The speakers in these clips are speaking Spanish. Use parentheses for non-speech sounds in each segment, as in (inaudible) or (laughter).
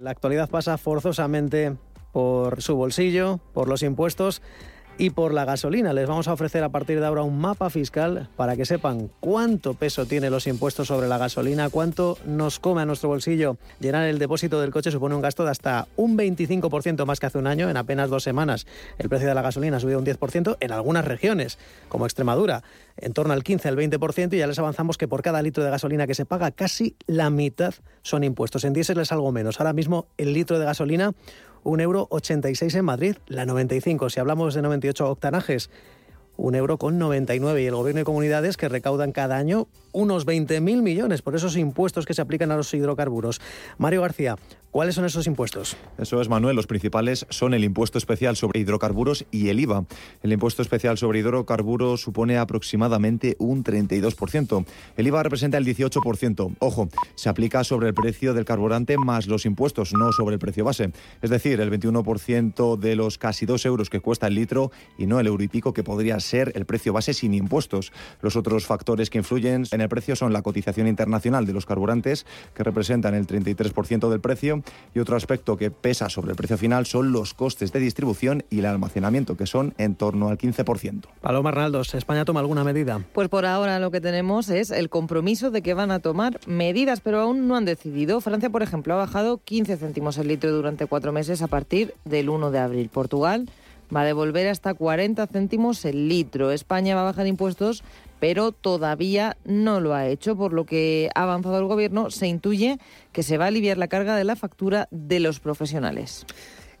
La actualidad pasa forzosamente por su bolsillo, por los impuestos y por la gasolina. Les vamos a ofrecer a partir de ahora un mapa fiscal para que sepan cuánto peso tienen los impuestos sobre la gasolina, cuánto nos come a nuestro bolsillo. Llenar el depósito del coche supone un gasto de hasta un 25% más que hace un año. En apenas dos semanas el precio de la gasolina ha subido un 10% en algunas regiones, como Extremadura, en torno al 15 al 20% y ya les avanzamos que por cada litro de gasolina que se paga casi la mitad son impuestos. En diésel es algo menos. Ahora mismo el litro de gasolina un euro 86 en Madrid, la 95. Si hablamos de 98 octanajes, un euro con 99 y el gobierno y comunidades que recaudan cada año unos 20.000 millones por esos impuestos que se aplican a los hidrocarburos. Mario García, ¿cuáles son esos impuestos? Eso es, Manuel. Los principales son el impuesto especial sobre hidrocarburos y el IVA. El impuesto especial sobre hidrocarburos supone aproximadamente un 32%. El IVA representa el 18%. Ojo, se aplica sobre el precio del carburante más los impuestos, no sobre el precio base. Es decir, el 21% de los casi 2 euros que cuesta el litro y no el euro y pico que podría ser el precio base sin impuestos. Los otros factores que influyen en el precio son la cotización internacional de los carburantes, que representan el 33% del precio, y otro aspecto que pesa sobre el precio final son los costes de distribución y el almacenamiento, que son en torno al 15%. Paloma Arnaldos, ¿España toma alguna medida? Pues por ahora lo que tenemos es el compromiso de que van a tomar medidas, pero aún no han decidido. Francia, por ejemplo, ha bajado 15 céntimos el litro durante cuatro meses a partir del 1 de abril. Portugal va a devolver hasta 40 céntimos el litro. España va a bajar impuestos pero todavía no lo ha hecho, por lo que ha avanzado el Gobierno, se intuye que se va a aliviar la carga de la factura de los profesionales.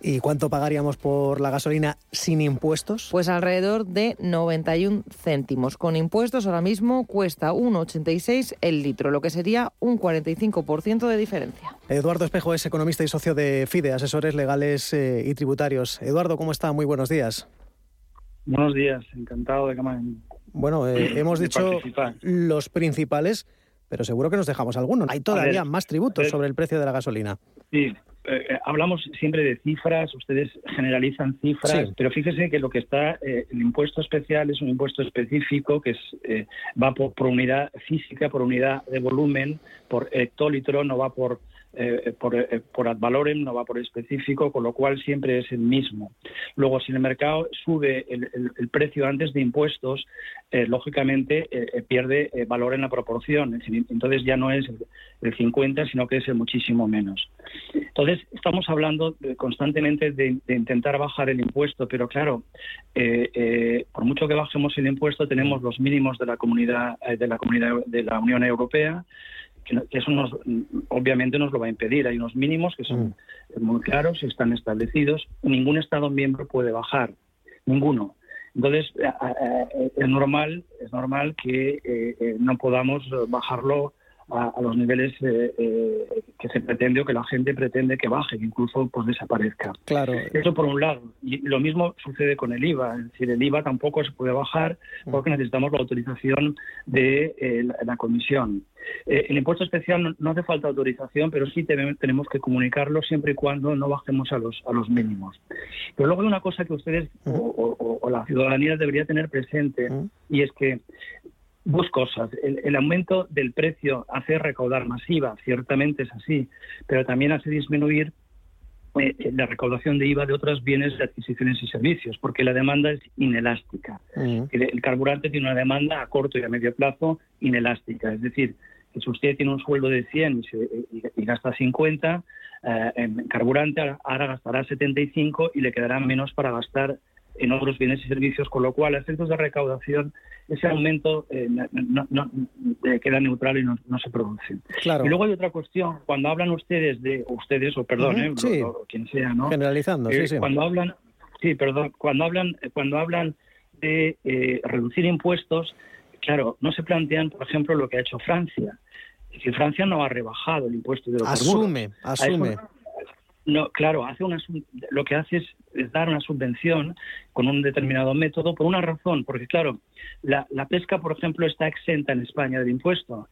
¿Y cuánto pagaríamos por la gasolina sin impuestos? Pues alrededor de 91 céntimos. Con impuestos ahora mismo cuesta 1,86 el litro, lo que sería un 45% de diferencia. Eduardo Espejo es economista y socio de FIDE, asesores legales eh, y tributarios. Eduardo, ¿cómo está? Muy buenos días. Buenos días, encantado de que me bueno, eh, hemos dicho los principales, pero seguro que nos dejamos algunos. Hay todavía más tributos sobre el precio de la gasolina. Sí, eh, eh, hablamos siempre de cifras, ustedes generalizan cifras, pero fíjese que lo que está, el impuesto especial es un impuesto específico que es, va por, por, unidad física, por unidad de volumen, por hectolitro, no va por eh, por, eh, por, ad valorem, no va por específico, con lo cual siempre es el mismo. Luego, si el mercado sube el, precio antes de impuestos, eh, lógicamente pierde valor en la proporción. Entonces ya no es el, 50, sino que es el muchísimo menos. Entonces, estamos hablando constantemente de, de, intentar bajar el impuesto, pero claro, por mucho que bajemos el impuesto, tenemos los mínimos de la comunidad de la comunidad de la Unión Europea que eso nos, obviamente nos lo va a impedir. Hay unos mínimos que son mm. muy claros, están establecidos. Ningún Estado miembro puede bajar, ninguno. Entonces, es normal, es normal que eh, eh, no podamos bajarlo a, los niveles eh, eh, que se pretende o que la gente pretende que baje, que incluso pues desaparezca. Claro. Eso por un lado. Y lo mismo sucede con el IVA. Es decir, el IVA tampoco se puede bajar porque necesitamos la autorización de eh, la, comisión. El impuesto especial no, hace falta autorización, pero sí tenemos que comunicarlo siempre y cuando no bajemos a los, a los mínimos. Pero luego hay una cosa que ustedes o, la ciudadanía debería tener presente y es que dos cosas. El, aumento del precio hace recaudar masiva, ciertamente es así, pero también hace disminuir eh, la recaudación de IVA de otros bienes de adquisiciones y servicios, porque la demanda es inelástica. Mm. El, carburante tiene una demanda a corto y a medio plazo inelástica, es decir, que si usted tiene un sueldo de 100 y, gasta 50 eh, en carburante, ahora gastará 75 y le quedará menos para gastar en otros bienes y servicios, con lo cual, a efectos de recaudación, ese aumento eh, no, eh, queda neutral y no, se produce. Y luego hay otra cuestión, cuando hablan ustedes de, ustedes, o perdón, eh, quien sea, ¿no? Generalizando, sí, sí. Cuando hablan, sí, perdón, cuando hablan, cuando hablan de reducir impuestos, claro, no se plantean, por ejemplo, lo que ha hecho Francia. Si Francia no ha rebajado el impuesto de los Asume, asume. No, claro, hace una, lo que hace es, dar una subvención con un determinado método por una razón, porque claro, la, pesca, por ejemplo, está exenta en España del impuesto,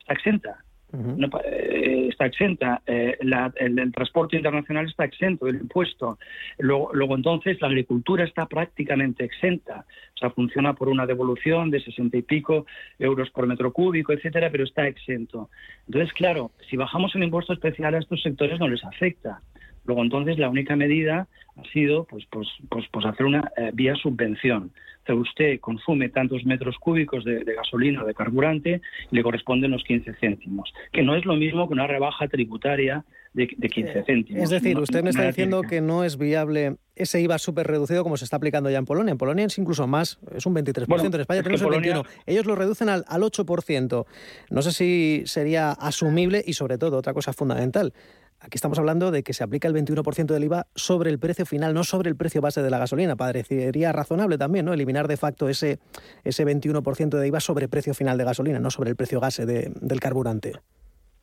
está exenta. Eh, está exenta, eh, el, transporte internacional está exento del impuesto. Luego, entonces la agricultura está prácticamente exenta, o sea, funciona por una devolución de sesenta y pico euros por metro cúbico, etcétera, pero está exento. Entonces, claro, si bajamos el impuesto especial a estos sectores no les afecta. Luego, entonces, la única medida ha sido pues, pues, pues, pues hacer una eh, vía subvención. O sea, usted consume tantos metros cúbicos de, gasolina o de carburante y le corresponden los 15 céntimos, que no es lo mismo que una rebaja tributaria de, 15 céntimos. Es decir, usted me está diciendo que no es viable ese IVA súper reducido como se está aplicando ya en Polonia. En Polonia es incluso más, es un 23%, en España tenemos el 21%. Ellos lo reducen al, al 8%. No sé si sería asumible y sobre todo, otra cosa fundamental, Aquí estamos hablando de que se aplica el 21% del IVA sobre el precio final, no sobre el precio base de la gasolina. Parecería razonable también, ¿no? Eliminar de facto ese, ese 21% de IVA sobre el precio final de gasolina, no sobre el precio base del carburante.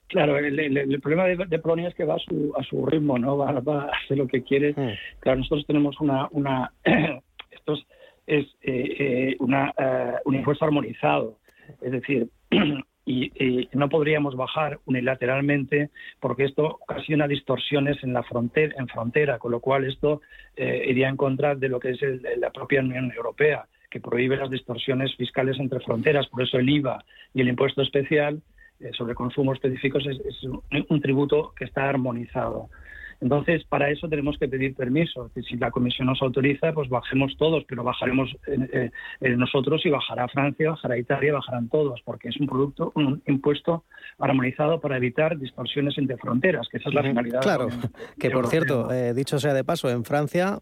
Claro, el, problema de, Polonia es que va a su, a su ritmo, ¿no? Va, a hacer lo que quiere. Mm. Claro, nosotros tenemos una... una (clears throat) esto es, eh, eh, una, eh, un impuesto armonizado. Es decir, (clears throat) y, no podríamos bajar unilateralmente porque esto ocasiona distorsiones en la frontera, en frontera con lo cual esto eh, iría en contra de lo que es la propia Unión Europea, que prohíbe las distorsiones fiscales entre fronteras. Por eso el IVA y el impuesto especial eh, sobre consumos específicos es un tributo que está armonizado. Entonces, para eso tenemos que pedir permiso. Si la Comisión nos autoriza, pues bajemos todos, pero bajaremos eh, eh, nosotros y bajará Francia, bajará Italia, bajarán todos, porque es un producto, un impuesto armonizado para evitar distorsiones entre fronteras, que esa es la finalidad. Claro, que por cierto, eh, dicho sea de paso, en Francia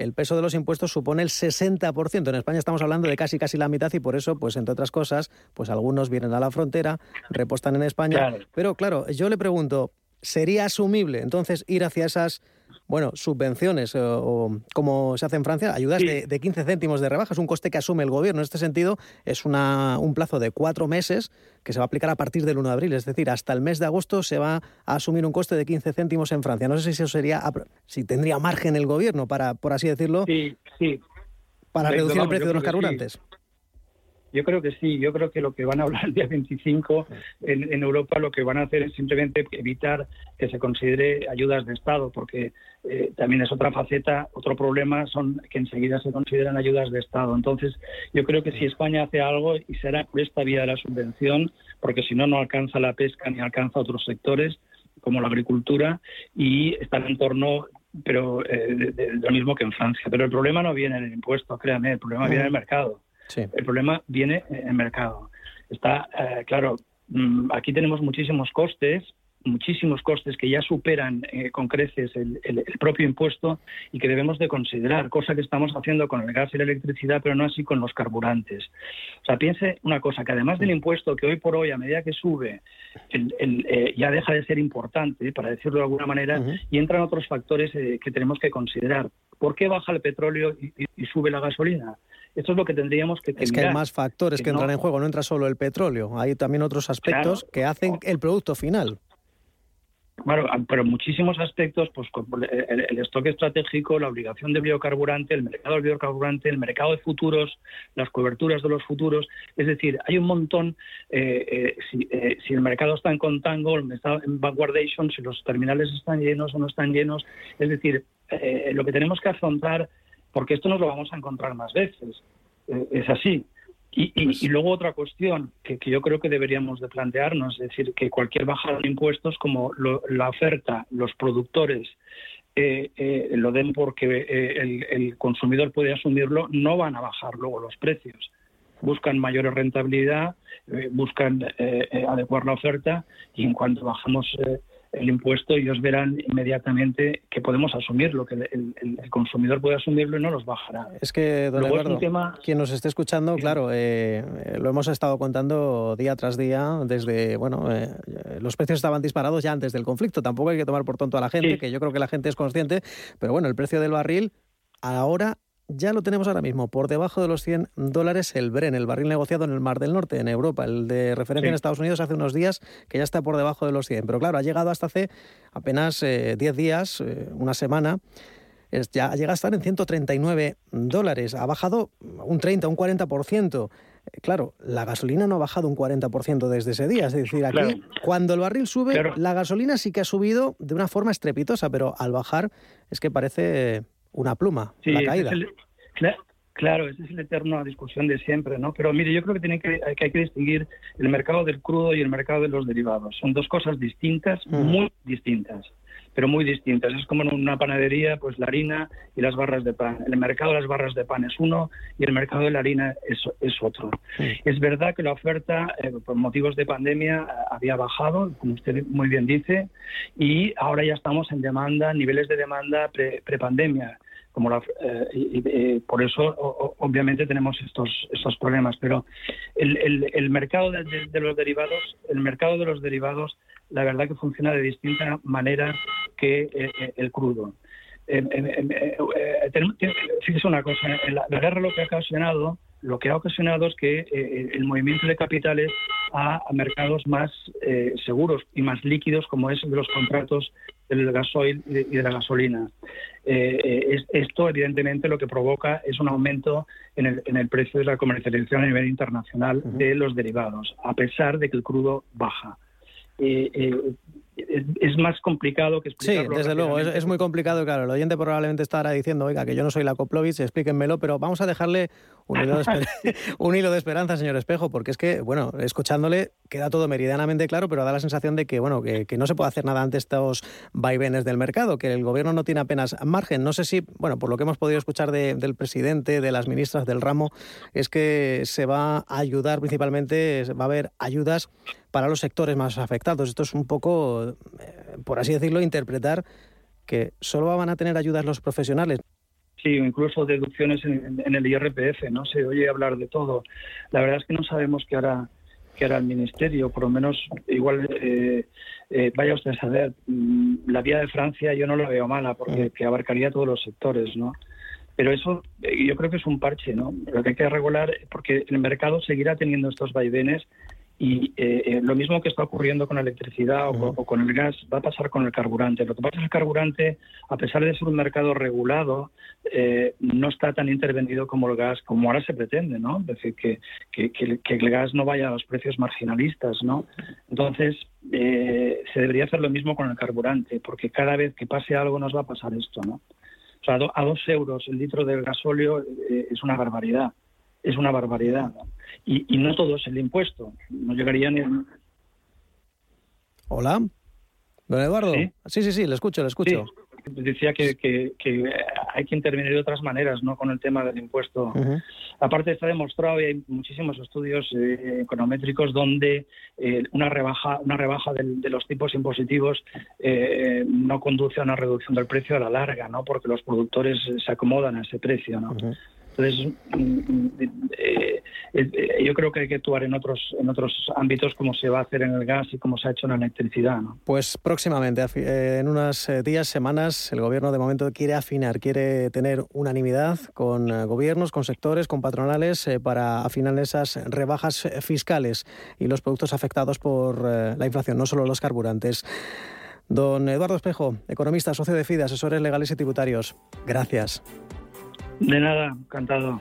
el peso de los impuestos supone el 60%. En España estamos hablando de casi casi la mitad y por eso, pues entre otras cosas, pues algunos vienen a la frontera, repostan en España. Pero claro, yo le pregunto, ¿Sería asumible entonces ir hacia esas bueno, subvenciones o, como se hace en Francia, ayudas de, 15 céntimos de rebaja? Es un coste que asume el gobierno. En este sentido, es una, un plazo de cuatro meses que se va a aplicar a partir del 1 de abril. Es decir, hasta el mes de agosto se va a asumir un coste de 15 céntimos en Francia. No sé si eso sería, si tendría margen el gobierno para, por así decirlo, sí, sí. para reducir el precio de los carburantes. Yo creo que sí, yo creo que lo que van a hablar el día 25 en, Europa lo que van a hacer es simplemente evitar que se considere ayudas de Estado, porque eh, también es otra faceta, otro problema son que enseguida se consideran ayudas de Estado. Entonces, yo creo que si España hace algo y será por esta vía de la subvención, porque si no, no alcanza la pesca ni alcanza otros sectores como la agricultura y está en torno pero eh, de, lo mismo que en Francia. Pero el problema no viene en el impuesto, créanme, el problema viene en el mercado. El problema viene en el mercado. Está, eh, claro, mm, aquí tenemos muchísimos costes, muchísimos costes que ya superan eh, con creces el, propio impuesto y que debemos de considerar, cosa que estamos haciendo con el gas y la electricidad, pero no así con los carburantes. O sea, piense una cosa, que además del impuesto que hoy por hoy, a medida que sube, eh, ya deja de ser importante, para decirlo de alguna manera, y entran otros factores que tenemos que considerar. ¿Por qué baja el petróleo y sube la gasolina? Eso es lo que tendríamos que Es que hay más factores que, entran en juego, no entra solo el petróleo, hay también otros aspectos que hacen el producto final. Bueno, pero muchísimos aspectos, pues el, el, stock estratégico, la obligación de biocarburante, el mercado del biocarburante, el mercado de futuros, las coberturas de los futuros. Es decir, hay un montón, eh, eh, si, eh, si, el mercado está en contango, está en backwardation, si los terminales están llenos o no están llenos. Es decir, lo que tenemos que afrontar porque esto nos lo vamos a encontrar más veces. Eh, es así. Y, pues luego otra cuestión que, yo creo que deberíamos de plantearnos, es decir, que cualquier bajada de impuestos, como la oferta, los productores eh, eh, lo den porque el, el, consumidor puede asumirlo, no van a bajar luego los precios. Buscan mayor rentabilidad, buscan adecuar la oferta y en cuanto bajamos el impuesto, ellos verán inmediatamente que podemos asumirlo, que el, consumidor puede asumirlo y no los bajará. Es que, don Eduardo, quien nos esté escuchando, claro, eh, lo hemos estado contando día tras día desde, bueno, eh, los precios estaban disparados ya antes del conflicto, tampoco hay que tomar por tonto a la gente, que yo creo que la gente es consciente, pero bueno, el precio del barril ahora ya lo tenemos ahora mismo, por debajo de los 100 dólares el Bren, el barril negociado en el Mar del Norte, en Europa. El de referencia en Estados Unidos hace unos días que ya está por debajo de los 100. Pero claro, ha llegado hasta hace apenas 10 eh, días, eh, una semana. ya llega a estar en 139 dólares. Ha bajado un 30, un 40%. claro, la gasolina no ha bajado un 40% desde ese día. Es decir, aquí, cuando el barril sube, la gasolina sí que ha subido de una forma estrepitosa, pero al bajar es que parece una pluma la caída. claro, esa es la eterna discusión de siempre, ¿no? Pero mire, yo creo que, tiene que, hay que distinguir el mercado del crudo y el mercado de los derivados. Son dos cosas distintas, muy distintas pero muy distintas. Es como en una panadería, pues la harina y las barras de pan. El mercado de las barras de pan es uno y el mercado de la harina es, es otro. Es verdad que la oferta, eh, por motivos de pandemia, había bajado, como usted muy bien dice, y ahora ya estamos en demanda, niveles de demanda pre-pandemia. como la, eh, y, por eso obviamente tenemos estos estos problemas pero el, el, el mercado de, de, los derivados el mercado de los derivados la verdad que funciona de distinta manera que eh, eh, el crudo. Eh, fíjese una cosa, la, guerra lo que ha ocasionado, lo que ha ocasionado es que el movimiento de capitales a, mercados más seguros y más líquidos, como es de los contratos del gasoil y de, la gasolina. esto, evidentemente, lo que provoca es un aumento en el, en el precio de la comercialización a nivel internacional de los derivados, a pesar de que el crudo baja. Eh, eh, es, más complicado que explicarlo. Sí, desde luego, es, muy complicado, claro. El oyente probablemente estará diciendo, oiga, que yo no soy la Koplovich, explíquenmelo, pero vamos a dejarle un hilo, de (laughs) (laughs) un hilo de esperanza, señor Espejo, porque es que, bueno, escuchándole queda todo meridianamente claro, pero da la sensación de que, bueno, que, no se puede hacer nada ante estos vaivenes del mercado, que el gobierno no tiene apenas margen. No sé si, bueno, por lo que hemos podido escuchar del presidente, de las ministras del ramo, es que se va a ayudar principalmente, va a haber ayudas para los sectores más afectados. Esto es un poco, eh, por así decirlo, interpretar que solo van a tener ayudas los profesionales. Sí, incluso deducciones en, el IRPF, ¿no? Se oye hablar de todo. La verdad es que no sabemos qué hará, qué hará el Ministerio, por lo menos igual eh, eh, vaya usted a saber, mm, la vía de Francia yo no la veo mala porque que abarcaría todos los sectores, ¿no? Pero eso yo creo que es un parche, ¿no? Lo que hay que regular, porque el mercado seguirá teniendo estos vaivenes y eh, eh, lo mismo que está ocurriendo con la electricidad o, con el gas va a pasar con el carburante. Lo que pasa es que el carburante, a pesar de ser un mercado regulado, eh, no está tan intervenido como el gas, como ahora se pretende, ¿no? Es decir, que, que, que, el gas no vaya a los precios marginalistas, ¿no? Entonces, se debería hacer lo mismo con el carburante, porque cada vez que pase algo nos va a pasar esto, ¿no? O sea, a dos euros el litro del gasóleo es una barbaridad es una barbaridad. Y, no todo es el impuesto. No llegaría ni. Hola. Don Eduardo. Sí, sí, sí, le escucho, le escucho. Decía que, que, hay que intervenir de otras maneras, no con el tema del impuesto. Aparte está demostrado y hay muchísimos estudios eh, econométricos donde eh, una rebaja, una rebaja de, los tipos impositivos eh, no conduce a una reducción del precio a la larga, no, porque los productores se acomodan a ese precio, no. Mm, eh, eh, yo creo que hay que actuar en otros, en otros ámbitos como se va a hacer en el gas y como se ha hecho en la electricidad. Pues próximamente, eh, en unos días, semanas, el Gobierno de momento quiere afinar, quiere tener unanimidad con gobiernos, con sectores, con patronales para afinar esas rebajas fiscales y los productos afectados por la inflación, no solo los carburantes. Don Eduardo Espejo, economista, socio de FIDE, asesores legales y tributarios. Gracias. De nada, encantado.